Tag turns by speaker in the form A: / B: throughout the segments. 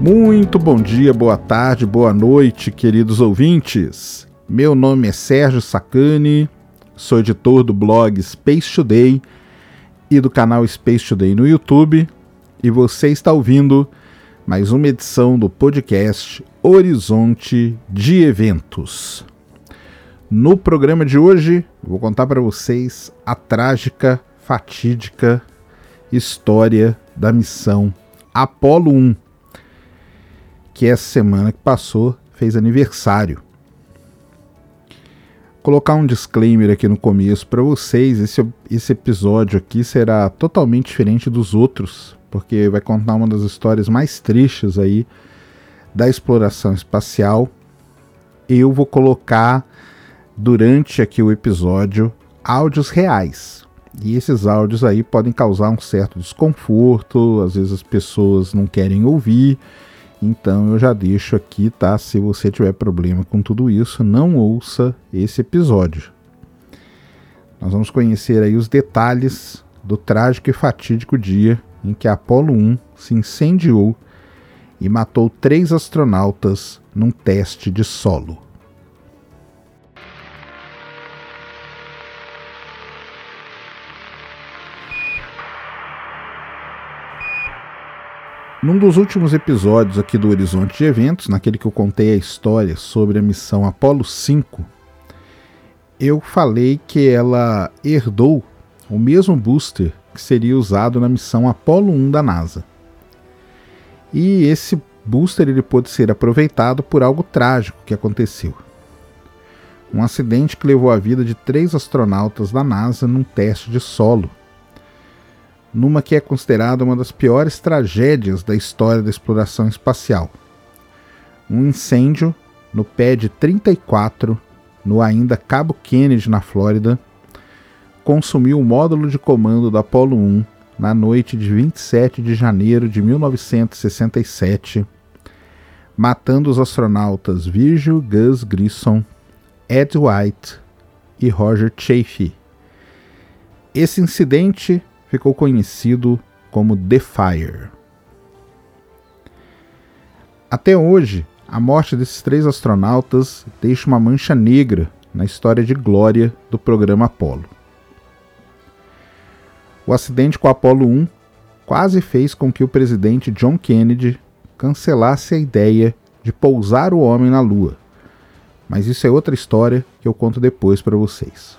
A: Muito bom dia, boa tarde, boa noite, queridos ouvintes. Meu nome é Sérgio Sacani, sou editor do blog Space Today e do canal Space Today no YouTube, e você está ouvindo mais uma edição do podcast Horizonte de Eventos. No programa de hoje, vou contar para vocês a trágica, fatídica história da missão Apollo 1 que essa semana que passou fez aniversário. Vou colocar um disclaimer aqui no começo para vocês. Esse, esse episódio aqui será totalmente diferente dos outros, porque vai contar uma das histórias mais tristes aí da exploração espacial. Eu vou colocar durante aqui o episódio áudios reais. E esses áudios aí podem causar um certo desconforto, às vezes as pessoas não querem ouvir. Então eu já deixo aqui, tá? Se você tiver problema com tudo isso, não ouça esse episódio. Nós vamos conhecer aí os detalhes do trágico e fatídico dia em que a Apollo 1 se incendiou e matou três astronautas num teste de solo. Num dos últimos episódios aqui do Horizonte de Eventos, naquele que eu contei a história sobre a missão Apollo 5, eu falei que ela herdou o mesmo booster que seria usado na missão Apollo 1 da NASA. E esse booster ele pôde ser aproveitado por algo trágico que aconteceu. Um acidente que levou a vida de três astronautas da NASA num teste de solo numa que é considerada uma das piores tragédias da história da exploração espacial. Um incêndio no PAD 34, no ainda Cabo Kennedy, na Flórida, consumiu o módulo de comando da Apollo 1 na noite de 27 de janeiro de 1967, matando os astronautas Virgil Gus Grissom, Ed White e Roger Chaffee. Esse incidente ficou conhecido como The Fire. Até hoje, a morte desses três astronautas deixa uma mancha negra na história de glória do programa Apollo. O acidente com o Apollo 1 quase fez com que o presidente John Kennedy cancelasse a ideia de pousar o homem na Lua. Mas isso é outra história que eu conto depois para vocês.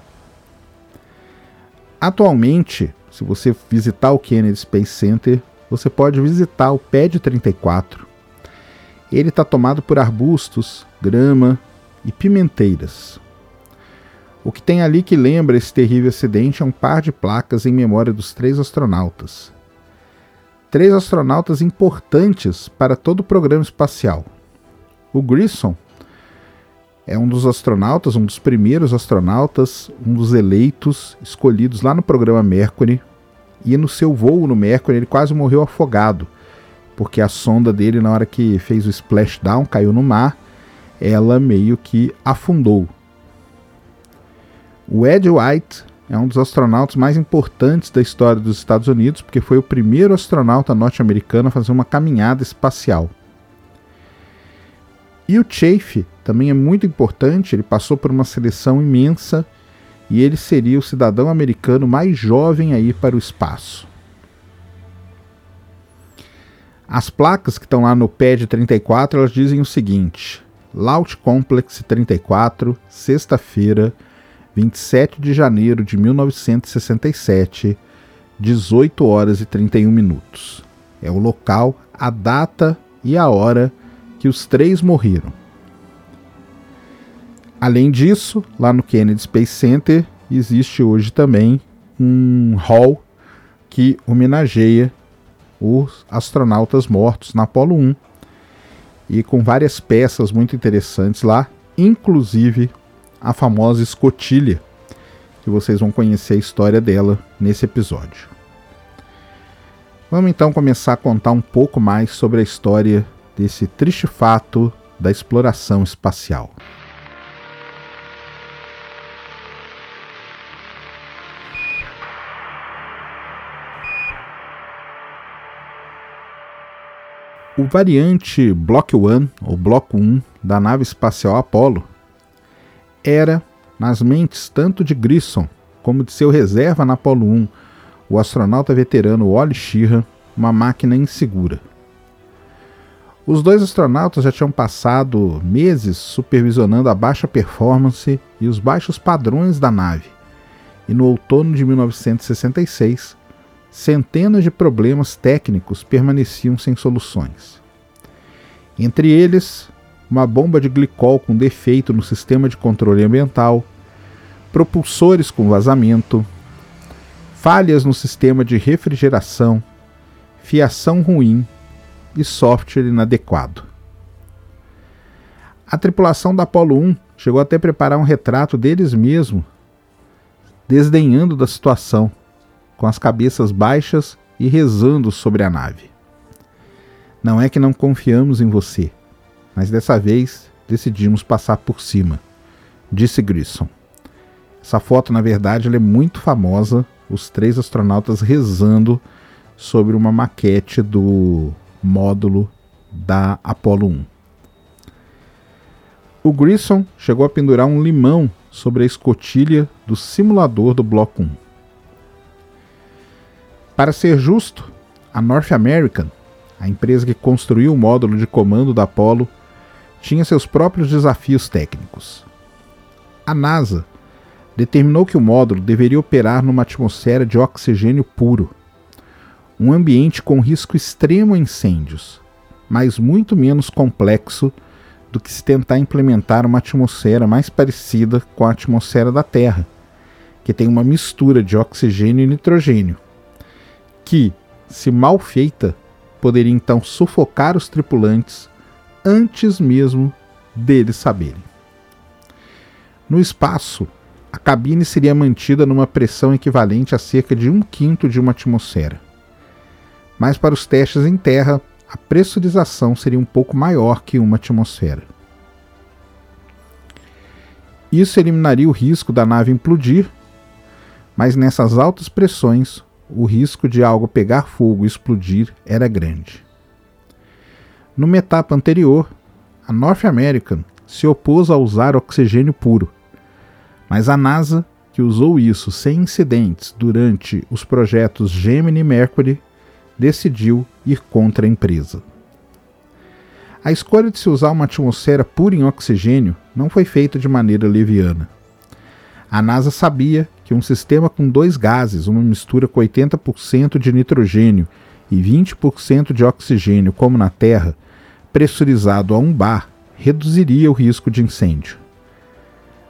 A: Atualmente, se você visitar o Kennedy Space Center, você pode visitar o PAD 34. Ele está tomado por arbustos, grama e pimenteiras. O que tem ali que lembra esse terrível acidente é um par de placas em memória dos três astronautas. Três astronautas importantes para todo o programa espacial. O Grissom é um dos astronautas, um dos primeiros astronautas, um dos eleitos, escolhidos lá no programa Mercury. E no seu voo no Mercury ele quase morreu afogado, porque a sonda dele, na hora que fez o splashdown, caiu no mar, ela meio que afundou. O Ed White é um dos astronautas mais importantes da história dos Estados Unidos, porque foi o primeiro astronauta norte-americano a fazer uma caminhada espacial. E o Chafe também é muito importante, ele passou por uma seleção imensa e ele seria o cidadão americano mais jovem a ir para o espaço. As placas que estão lá no PAD 34, elas dizem o seguinte: Launch Complex 34, sexta-feira, 27 de janeiro de 1967, 18 horas e 31 minutos. É o local, a data e a hora que os três morreram. Além disso, lá no Kennedy Space Center existe hoje também um hall que homenageia os astronautas mortos na Apollo 1 e com várias peças muito interessantes lá, inclusive a famosa escotilha, que vocês vão conhecer a história dela nesse episódio. Vamos então começar a contar um pouco mais sobre a história desse triste fato da exploração espacial. O variante Block 1, ou Bloco 1, da nave espacial Apollo, era, nas mentes tanto de Grissom como de seu reserva na Apollo 1, o astronauta veterano Wally Schirra, uma máquina insegura. Os dois astronautas já tinham passado meses supervisionando a baixa performance e os baixos padrões da nave, e no outono de 1966, centenas de problemas técnicos permaneciam sem soluções. Entre eles, uma bomba de glicol com defeito no sistema de controle ambiental, propulsores com vazamento, falhas no sistema de refrigeração, fiação ruim e software inadequado. A tripulação da Apollo 1 chegou até preparar um retrato deles mesmos, desdenhando da situação, com as cabeças baixas e rezando sobre a nave. Não é que não confiamos em você, mas dessa vez decidimos passar por cima, disse Grissom. Essa foto, na verdade, é muito famosa, os três astronautas rezando sobre uma maquete do módulo da Apollo 1. O Grissom chegou a pendurar um limão sobre a escotilha do simulador do Bloco 1. Para ser justo, a North American, a empresa que construiu o módulo de comando da Apollo, tinha seus próprios desafios técnicos. A NASA determinou que o módulo deveria operar numa atmosfera de oxigênio puro, um ambiente com risco extremo a incêndios, mas muito menos complexo do que se tentar implementar uma atmosfera mais parecida com a atmosfera da Terra, que tem uma mistura de oxigênio e nitrogênio, que, se mal feita, poderia então sufocar os tripulantes antes mesmo deles saberem. No espaço, a cabine seria mantida numa pressão equivalente a cerca de um quinto de uma atmosfera. Mas para os testes em terra, a pressurização seria um pouco maior que uma atmosfera. Isso eliminaria o risco da nave implodir, mas nessas altas pressões, o risco de algo pegar fogo e explodir era grande. Numa etapa anterior, a North American se opôs a usar oxigênio puro, mas a NASA, que usou isso sem incidentes durante os projetos Gemini e Mercury, decidiu ir contra a empresa. A escolha de se usar uma atmosfera pura em oxigênio não foi feita de maneira leviana. A NASA sabia que um sistema com dois gases, uma mistura com 80% de nitrogênio e 20% de oxigênio, como na Terra, pressurizado a um bar, reduziria o risco de incêndio.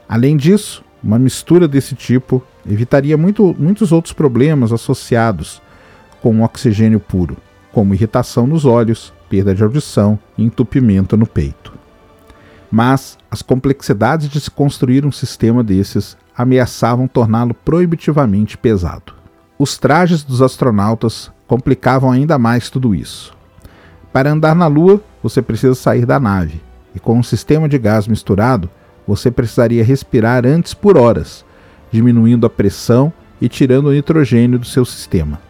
A: Além disso, uma mistura desse tipo evitaria muito, muitos outros problemas associados com o oxigênio puro, como irritação nos olhos, perda de audição e entupimento no peito. Mas as complexidades de se construir um sistema desses ameaçavam torná-lo proibitivamente pesado. Os trajes dos astronautas complicavam ainda mais tudo isso. Para andar na Lua, você precisa sair da nave, e com um sistema de gás misturado, você precisaria respirar antes por horas, diminuindo a pressão e tirando o nitrogênio do seu sistema.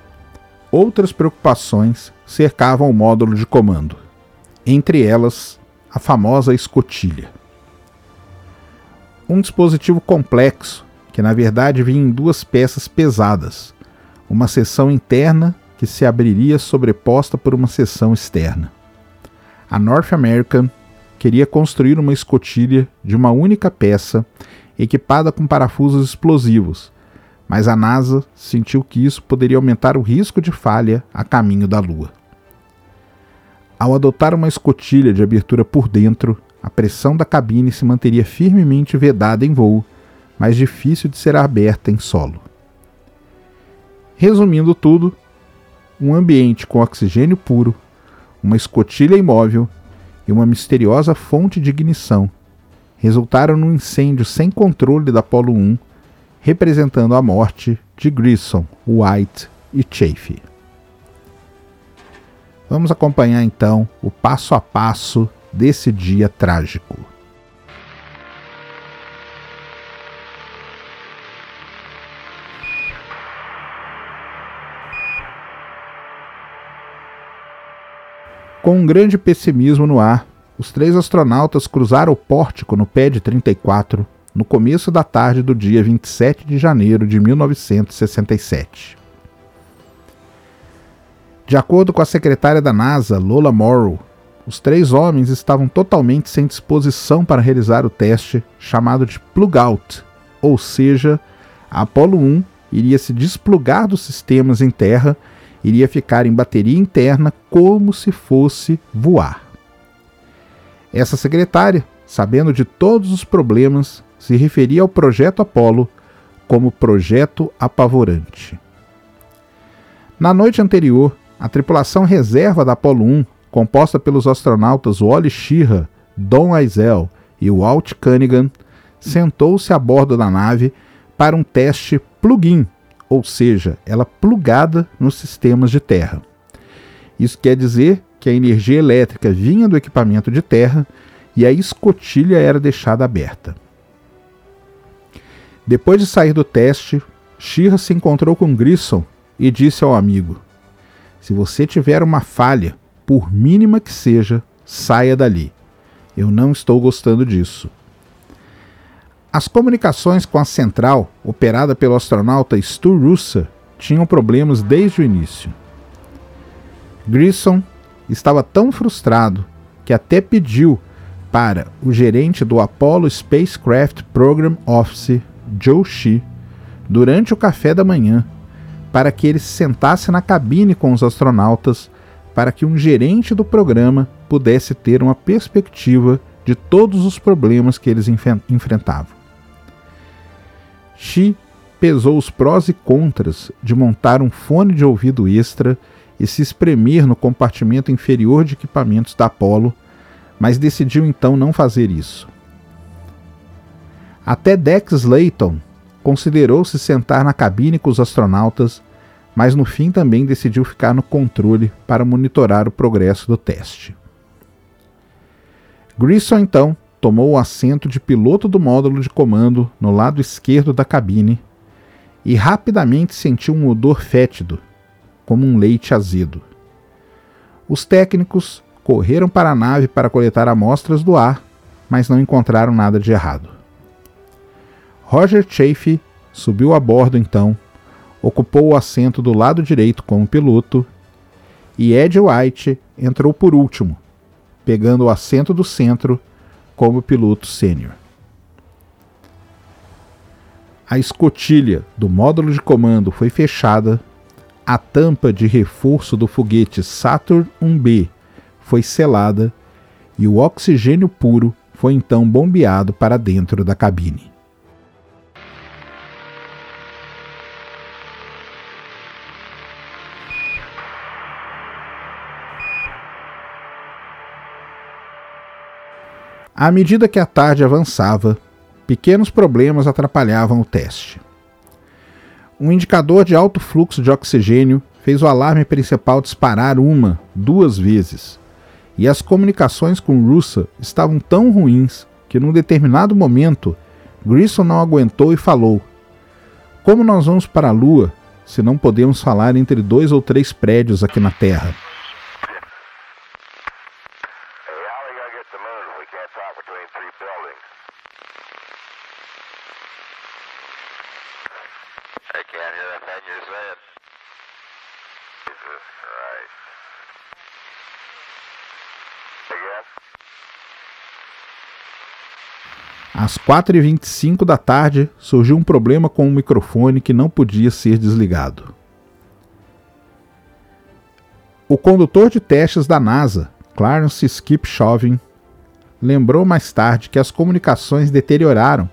A: Outras preocupações cercavam o módulo de comando, entre elas a famosa escotilha. Um dispositivo complexo que na verdade vinha em duas peças pesadas, uma seção interna que se abriria sobreposta por uma seção externa. A North American queria construir uma escotilha de uma única peça equipada com parafusos explosivos, mas a NASA sentiu que isso poderia aumentar o risco de falha a caminho da Lua. Ao adotar uma escotilha de abertura por dentro, a pressão da cabine se manteria firmemente vedada em voo, mas difícil de ser aberta em solo. Resumindo tudo, um ambiente com oxigênio puro, uma escotilha imóvel e uma misteriosa fonte de ignição resultaram num incêndio sem controle da Apollo 1, representando a morte de Grissom, White e Chaffee. Vamos acompanhar então o passo a passo desse dia trágico. Com um grande pessimismo no ar, os três astronautas cruzaram o pórtico no pé de 34 no começo da tarde do dia 27 de janeiro de 1967. De acordo com a secretária da NASA, Lola Morrow, os três homens estavam totalmente sem disposição para realizar o teste chamado de plug out, ou seja, a Apollo 1 iria se desplugar dos sistemas em terra, iria ficar em bateria interna como se fosse voar. Essa secretária, sabendo de todos os problemas, se referia ao projeto Apollo como projeto apavorante. Na noite anterior, a tripulação reserva da Apollo 1 composta pelos astronautas Wally Schirra, Don Eisel e Walt Cunningham, sentou-se a bordo da nave para um teste plug-in, ou seja, ela plugada nos sistemas de terra. Isso quer dizer que a energia elétrica vinha do equipamento de terra e a escotilha era deixada aberta. Depois de sair do teste, Shira se encontrou com Grissom e disse ao amigo: Se você tiver uma falha, por mínima que seja, saia dali. Eu não estou gostando disso. As comunicações com a central, operada pelo astronauta Stu Roosa, tinham problemas desde o início. Grissom estava tão frustrado que até pediu para o gerente do Apollo Spacecraft Program Office, Joe Shee, durante o café da manhã, para que ele se sentasse na cabine com os astronautas para que um gerente do programa pudesse ter uma perspectiva de todos os problemas que eles enfrentavam. Xi pesou os prós e contras de montar um fone de ouvido extra e se espremer no compartimento inferior de equipamentos da Apollo, mas decidiu então não fazer isso. Até Dex Layton considerou se sentar na cabine com os astronautas mas no fim também decidiu ficar no controle para monitorar o progresso do teste. Grissom então tomou o assento de piloto do módulo de comando no lado esquerdo da cabine e rapidamente sentiu um odor fétido, como um leite azedo. Os técnicos correram para a nave para coletar amostras do ar, mas não encontraram nada de errado. Roger Chaffee subiu a bordo então ocupou o assento do lado direito como piloto, e Ed White entrou por último, pegando o assento do centro como piloto sênior. A escotilha do módulo de comando foi fechada, a tampa de reforço do foguete Saturn 1B foi selada e o oxigênio puro foi então bombeado para dentro da cabine. À medida que a tarde avançava, pequenos problemas atrapalhavam o teste. Um indicador de alto fluxo de oxigênio fez o alarme principal disparar uma, duas vezes, e as comunicações com Russa estavam tão ruins que, num determinado momento, Grissom não aguentou e falou: Como nós vamos para a Lua se não podemos falar entre dois ou três prédios aqui na Terra? Às 4h25 da tarde, surgiu um problema com o microfone que não podia ser desligado. O condutor de testes da NASA, Clarence Skip Chauvin, lembrou mais tarde que as comunicações deterioraram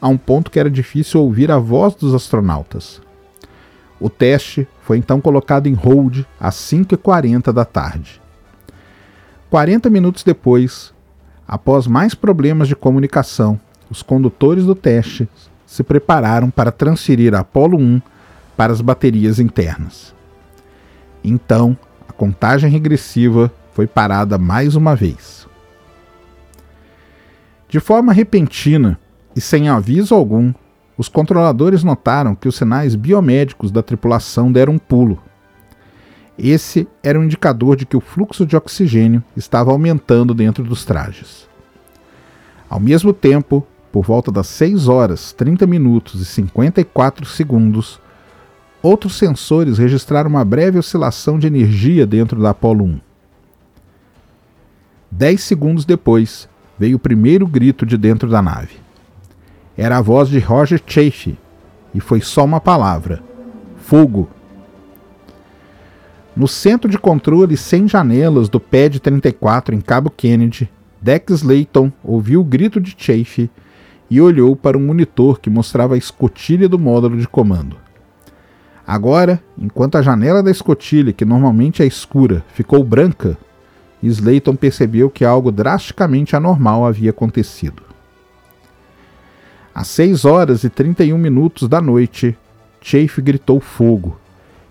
A: a um ponto que era difícil ouvir a voz dos astronautas. O teste foi então colocado em hold às 5h40 da tarde. 40 minutos depois, após mais problemas de comunicação, os condutores do teste se prepararam para transferir a Apollo 1 para as baterias internas. Então, a contagem regressiva foi parada mais uma vez. De forma repentina e sem aviso algum, os controladores notaram que os sinais biomédicos da tripulação deram um pulo. Esse era um indicador de que o fluxo de oxigênio estava aumentando dentro dos trajes. Ao mesmo tempo, por volta das 6 horas, 30 minutos e 54 segundos, outros sensores registraram uma breve oscilação de energia dentro da Apollo 1. Dez segundos depois, veio o primeiro grito de dentro da nave. Era a voz de Roger Chaffee, e foi só uma palavra: fogo. No centro de controle sem janelas do PAD 34 em Cabo Kennedy, Dex Layton ouviu o grito de Chaffee e olhou para um monitor que mostrava a escotilha do módulo de comando. Agora, enquanto a janela da escotilha, que normalmente é escura, ficou branca, Slayton percebeu que algo drasticamente anormal havia acontecido. Às 6 horas e 31 minutos da noite, Chafe gritou fogo,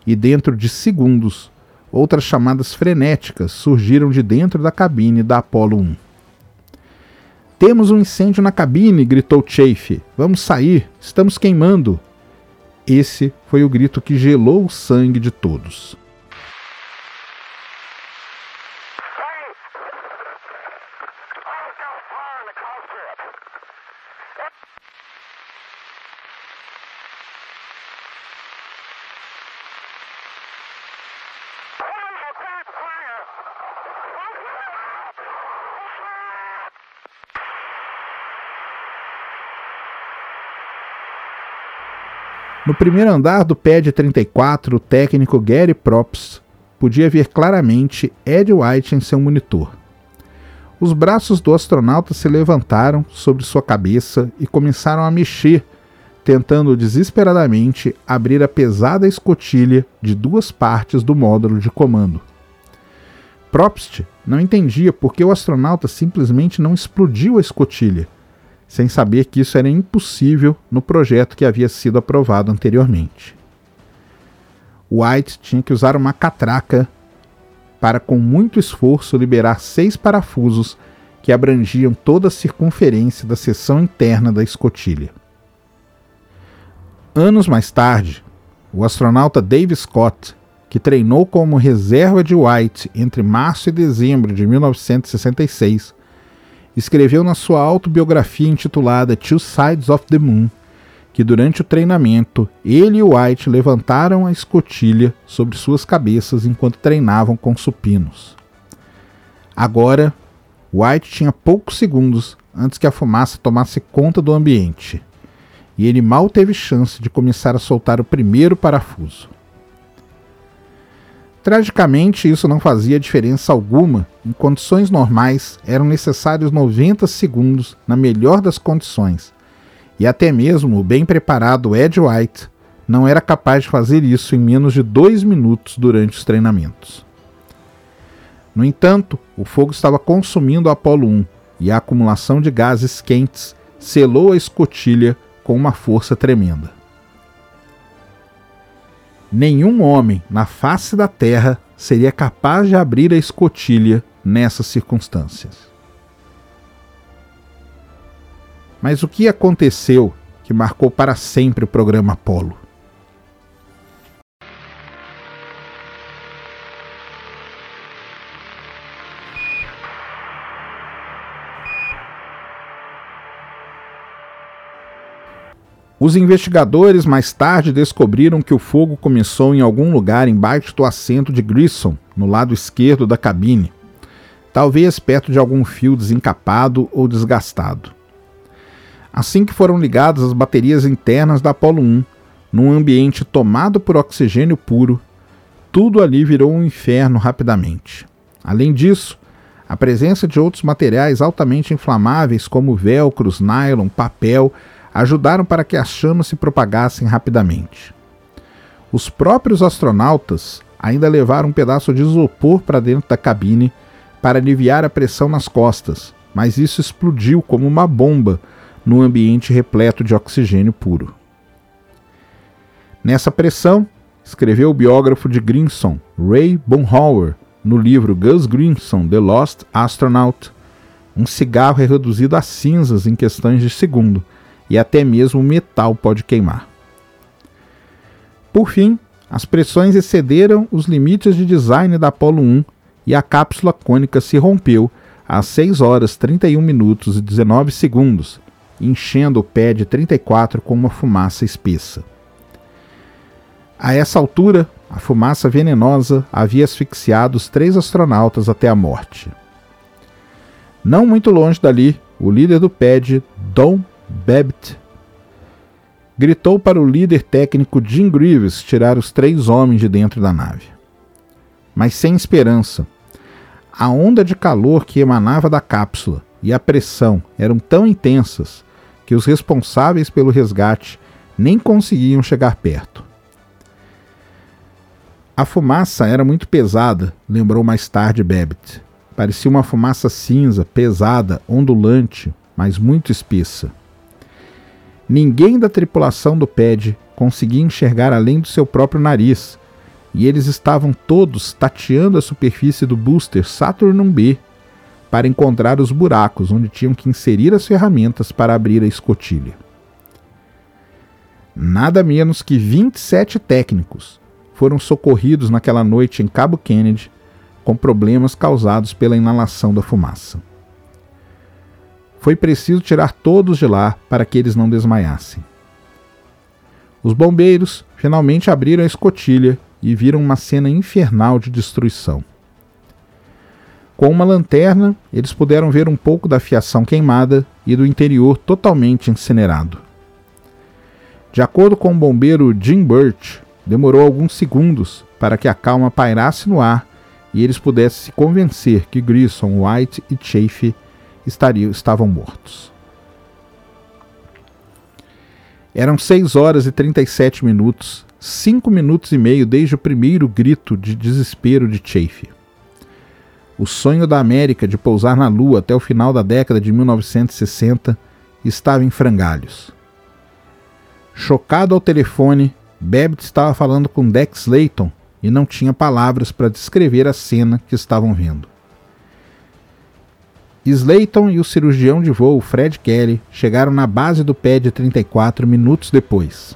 A: e dentro de segundos, outras chamadas frenéticas surgiram de dentro da cabine da Apollo 1. Temos um incêndio na cabine, gritou Chafe. Vamos sair, estamos queimando. Esse foi o grito que gelou o sangue de todos. No primeiro andar do PAD 34, o técnico Gary Props podia ver claramente Ed White em seu monitor. Os braços do astronauta se levantaram sobre sua cabeça e começaram a mexer, tentando desesperadamente abrir a pesada escotilha de duas partes do módulo de comando. Probst não entendia por que o astronauta simplesmente não explodiu a escotilha sem saber que isso era impossível no projeto que havia sido aprovado anteriormente. White tinha que usar uma catraca para, com muito esforço, liberar seis parafusos que abrangiam toda a circunferência da seção interna da escotilha. Anos mais tarde, o astronauta Dave Scott, que treinou como reserva de White entre março e dezembro de 1966, escreveu na sua autobiografia intitulada Two Sides of the Moon que durante o treinamento ele e White levantaram a escotilha sobre suas cabeças enquanto treinavam com supinos. Agora, White tinha poucos segundos antes que a fumaça tomasse conta do ambiente, e ele mal teve chance de começar a soltar o primeiro parafuso. Tragicamente, isso não fazia diferença alguma. Em condições normais, eram necessários 90 segundos na melhor das condições. E até mesmo o bem preparado Ed White não era capaz de fazer isso em menos de dois minutos durante os treinamentos. No entanto, o fogo estava consumindo o Apollo 1 e a acumulação de gases quentes selou a escotilha com uma força tremenda. Nenhum homem na face da terra seria capaz de abrir a escotilha nessas circunstâncias. Mas o que aconteceu que marcou para sempre o programa Apollo? Os investigadores mais tarde descobriram que o fogo começou em algum lugar embaixo do assento de Grissom, no lado esquerdo da cabine, talvez perto de algum fio desencapado ou desgastado. Assim que foram ligadas as baterias internas da Apollo 1, num ambiente tomado por oxigênio puro, tudo ali virou um inferno rapidamente. Além disso, a presença de outros materiais altamente inflamáveis, como velcros, nylon, papel, ajudaram para que as chamas se propagassem rapidamente. Os próprios astronautas ainda levaram um pedaço de isopor para dentro da cabine para aliviar a pressão nas costas, mas isso explodiu como uma bomba no ambiente repleto de oxigênio puro. Nessa pressão, escreveu o biógrafo de Grimson, Ray Bonhauer, no livro Gus Grimson, The Lost Astronaut, um cigarro é reduzido a cinzas em questões de segundo, e até mesmo metal pode queimar. Por fim, as pressões excederam os limites de design da Apollo 1 e a cápsula cônica se rompeu às 6 horas 31 minutos e 19 segundos, enchendo o pad 34 com uma fumaça espessa. A essa altura, a fumaça venenosa havia asfixiado os três astronautas até a morte. Não muito longe dali, o líder do pad, Don Babbitt, gritou para o líder técnico Jim Greaves tirar os três homens de dentro da nave. Mas sem esperança. A onda de calor que emanava da cápsula e a pressão eram tão intensas que os responsáveis pelo resgate nem conseguiam chegar perto. A fumaça era muito pesada, lembrou mais tarde Babbitt. Parecia uma fumaça cinza, pesada, ondulante, mas muito espessa. Ninguém da tripulação do PED conseguia enxergar além do seu próprio nariz, e eles estavam todos tateando a superfície do booster Saturn B para encontrar os buracos onde tinham que inserir as ferramentas para abrir a escotilha. Nada menos que 27 técnicos foram socorridos naquela noite em Cabo Kennedy com problemas causados pela inalação da fumaça. Foi preciso tirar todos de lá para que eles não desmaiassem. Os bombeiros finalmente abriram a escotilha e viram uma cena infernal de destruição. Com uma lanterna, eles puderam ver um pouco da fiação queimada e do interior totalmente incinerado. De acordo com o bombeiro Jim Burt, demorou alguns segundos para que a calma pairasse no ar e eles pudessem se convencer que Grissom, White e Chafe estariam, estavam mortos. Eram 6 horas e 37 minutos, 5 minutos e meio desde o primeiro grito de desespero de Chafe. O sonho da América de pousar na Lua até o final da década de 1960 estava em frangalhos. Chocado ao telefone, Babbitt estava falando com Dex Layton e não tinha palavras para descrever a cena que estavam vendo. Slayton e o cirurgião de voo Fred Kelly chegaram na base do pad 34 minutos depois.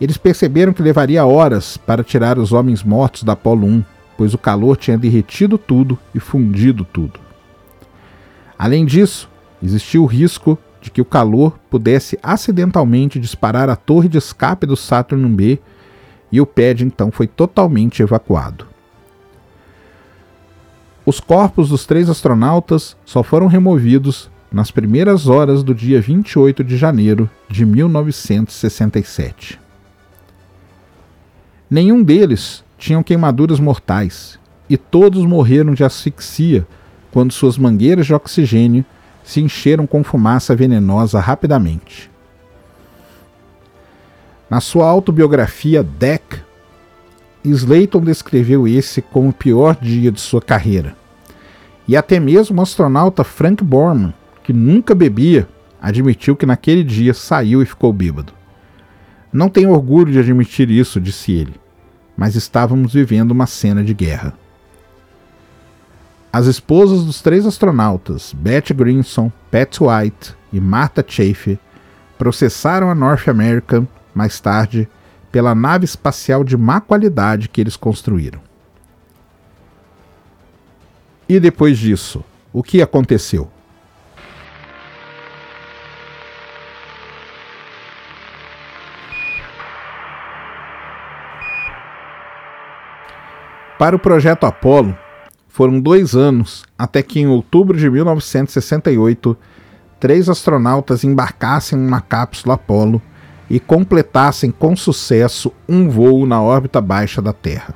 A: Eles perceberam que levaria horas para tirar os homens mortos da Apollo 1, pois o calor tinha derretido tudo e fundido tudo. Além disso, existia o risco de que o calor pudesse acidentalmente disparar a torre de escape do Saturn B e o pad então foi totalmente evacuado. Os corpos dos três astronautas só foram removidos nas primeiras horas do dia 28 de janeiro de 1967. Nenhum deles tinham queimaduras mortais e todos morreram de asfixia quando suas mangueiras de oxigênio se encheram com fumaça venenosa rapidamente. Na sua autobiografia Deck, Slayton descreveu esse como o pior dia de sua carreira. E até mesmo o astronauta Frank Borman, que nunca bebia, admitiu que naquele dia saiu e ficou bêbado. Não tenho orgulho de admitir isso, disse ele, mas estávamos vivendo uma cena de guerra. As esposas dos três astronautas, Beth Grinson, Pat White e Martha Chafe, processaram a North American mais tarde pela nave espacial de má qualidade que eles construíram. E depois disso, o que aconteceu? Para o projeto Apollo, foram dois anos até que, em outubro de 1968, três astronautas embarcassem em uma cápsula Apollo e completassem com sucesso um voo na órbita baixa da Terra.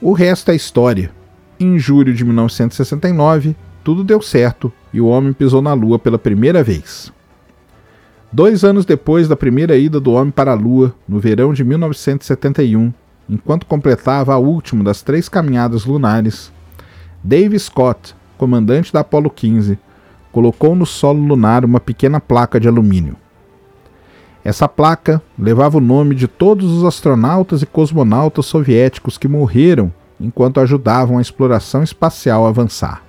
A: O resto é história. Em julho de 1969, tudo deu certo e o homem pisou na Lua pela primeira vez. Dois anos depois da primeira ida do homem para a Lua, no verão de 1971, enquanto completava a última das três caminhadas lunares, Dave Scott, comandante da Apollo 15, colocou no solo lunar uma pequena placa de alumínio. Essa placa levava o nome de todos os astronautas e cosmonautas soviéticos que morreram enquanto ajudavam a exploração espacial a avançar.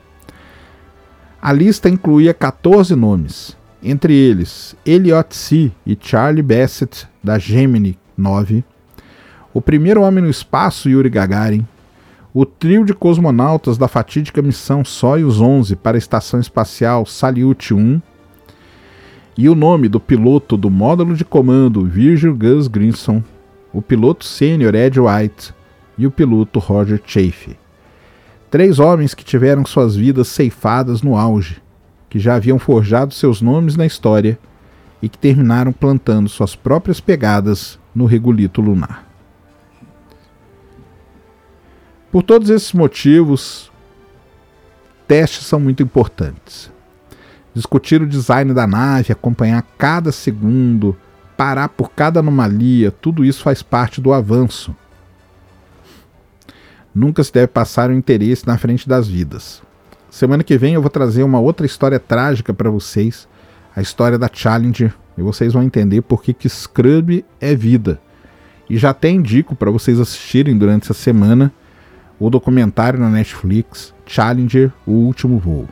A: A lista incluía 14 nomes, entre eles Elliot C. e Charlie Bassett, da Gemini, 9. O primeiro homem no espaço, Yuri Gagarin. O trio de cosmonautas da fatídica missão Soyuz 11 para a Estação Espacial Salyut 1. E o nome do piloto do módulo de comando Virgil Gus Grinson, o piloto sênior Ed White e o piloto Roger Chaffee. Três homens que tiveram suas vidas ceifadas no auge, que já haviam forjado seus nomes na história e que terminaram plantando suas próprias pegadas no regolito lunar. Por todos esses motivos, testes são muito importantes. Discutir o design da nave, acompanhar cada segundo, parar por cada anomalia, tudo isso faz parte do avanço. Nunca se deve passar o interesse na frente das vidas. Semana que vem eu vou trazer uma outra história trágica para vocês, a história da Challenger, e vocês vão entender por que, que Scrub é vida. E já até indico para vocês assistirem durante essa semana o documentário na Netflix Challenger, o último voo.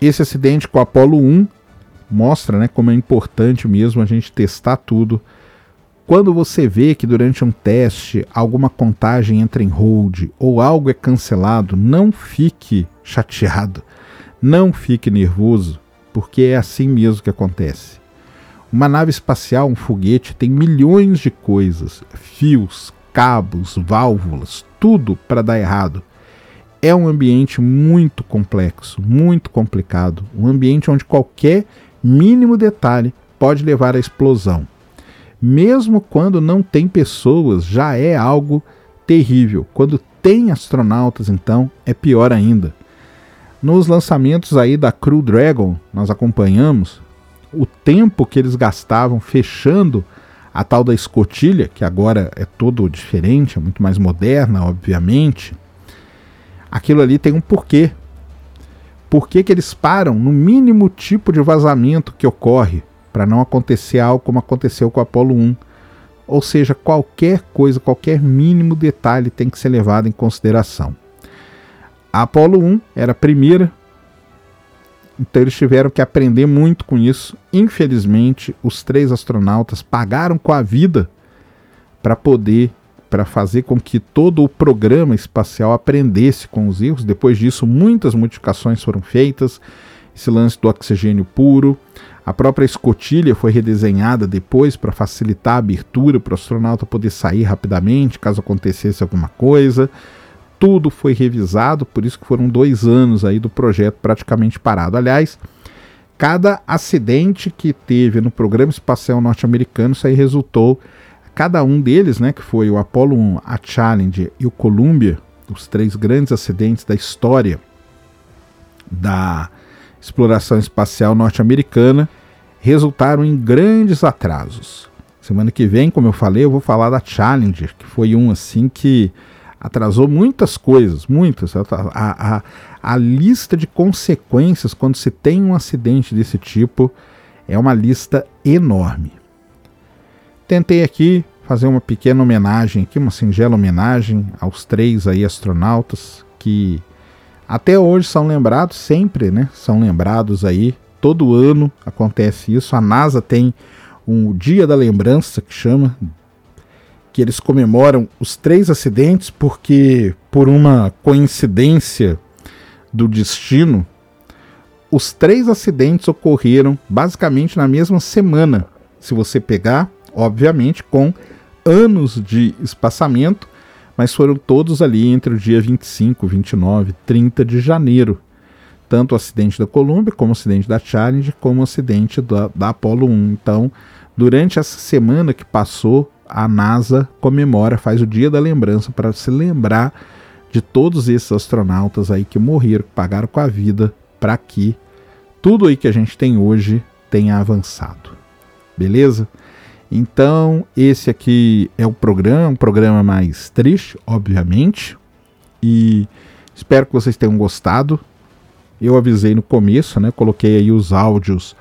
A: Esse acidente com o Apollo 1 mostra né, como é importante mesmo a gente testar tudo quando você vê que durante um teste alguma contagem entra em hold ou algo é cancelado, não fique chateado, não fique nervoso, porque é assim mesmo que acontece. Uma nave espacial, um foguete, tem milhões de coisas, fios, cabos, válvulas, tudo para dar errado. É um ambiente muito complexo, muito complicado, um ambiente onde qualquer mínimo detalhe pode levar à explosão mesmo quando não tem pessoas, já é algo terrível. Quando tem astronautas, então, é pior ainda. Nos lançamentos aí da Crew Dragon, nós acompanhamos o tempo que eles gastavam fechando a tal da escotilha, que agora é todo diferente, é muito mais moderna, obviamente. Aquilo ali tem um porquê. Por que, que eles param no mínimo tipo de vazamento que ocorre? para não acontecer algo como aconteceu com o Apollo 1. Ou seja, qualquer coisa, qualquer mínimo detalhe tem que ser levado em consideração. A Apollo 1 era a primeira, então eles tiveram que aprender muito com isso. Infelizmente, os três astronautas pagaram com a vida para poder para fazer com que todo o programa espacial aprendesse com os erros. Depois disso, muitas modificações foram feitas. Esse lance do oxigênio puro, a própria escotilha foi redesenhada depois para facilitar a abertura para o astronauta poder sair rapidamente caso acontecesse alguma coisa. Tudo foi revisado, por isso que foram dois anos aí do projeto praticamente parado. Aliás, cada acidente que teve no programa espacial norte-americano, isso aí resultou, cada um deles, né, que foi o Apollo 1, a Challenger e o Columbia, os três grandes acidentes da história da exploração espacial norte-americana, resultaram em grandes atrasos. Semana que vem, como eu falei, eu vou falar da Challenger, que foi um assim que atrasou muitas coisas, muitas. A, a, a, lista de consequências quando se tem um acidente desse tipo é uma lista enorme. Tentei aqui fazer uma pequena homenagem, aqui uma singela homenagem aos três aí astronautas que até hoje são lembrados sempre, né? São lembrados aí todo ano acontece isso. A NASA tem um Dia da Lembrança que chama, que eles comemoram os três acidentes porque por uma coincidência do destino, os três acidentes ocorreram basicamente na mesma semana. Se você pegar, obviamente, com anos de espaçamento, mas foram todos ali entre o dia 25, 29, 30 de janeiro. Tanto o acidente da Columbia, como o acidente da Challenger, como o acidente da, da Apollo 1. Então, durante essa semana que passou, a NASA comemora, faz o dia da lembrança para se lembrar de todos esses astronautas aí que morreram, que pagaram com a vida para que tudo aí que a gente tem hoje tenha avançado. Beleza? Então, esse aqui é o programa, um programa mais triste, obviamente. E espero que vocês tenham gostado. Eu avisei no começo, né? Coloquei aí os áudios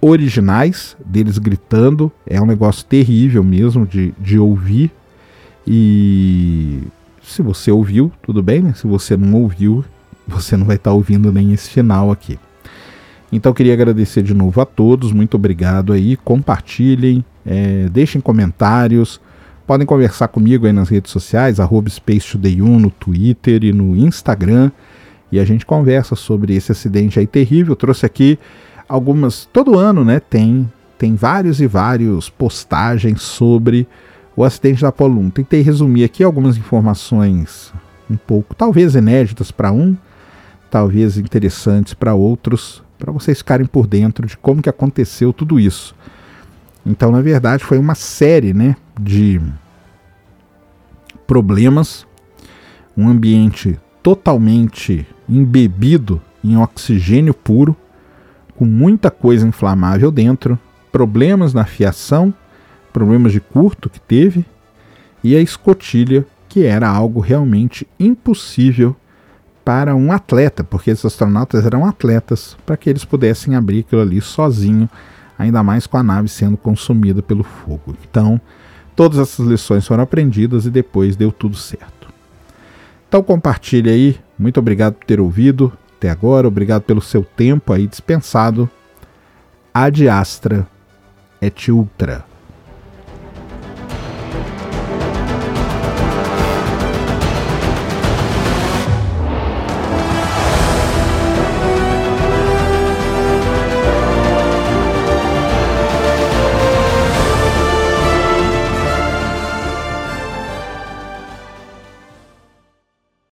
A: originais deles gritando. É um negócio terrível mesmo de, de ouvir. E se você ouviu, tudo bem, né? Se você não ouviu, você não vai estar tá ouvindo nem esse final aqui. Então queria agradecer de novo a todos, muito obrigado aí, compartilhem, É, deixem comentários. Podem conversar comigo aí nas redes sociais, arroba SpaceToday1 no Twitter e no Instagram. E a gente conversa sobre esse acidente aí terrível. Trouxe aqui algumas. Todo ano, né? Tem, tem vários e vários postagens sobre o acidente da Apollo 1. Tentei resumir aqui algumas informações um pouco, talvez inéditas para um, talvez interessantes para outros, para vocês ficarem por dentro de como que aconteceu tudo isso. Então, na verdade, foi uma série, né, de problemas, um ambiente totalmente embebido em oxigênio puro, com muita coisa inflamável dentro, problemas na fiação, problemas de curto que teve, e a escotilha, que era algo realmente impossível para um atleta, porque esses astronautas eram atletas, para que eles pudessem abrir aquilo ali sozinho, ainda mais com a nave sendo consumida pelo fogo. Então, todas essas lições foram aprendidas e depois deu tudo certo. Então compartilhe aí, muito obrigado por ter ouvido até agora, obrigado pelo seu tempo aí dispensado. Ad Astra et Ultra.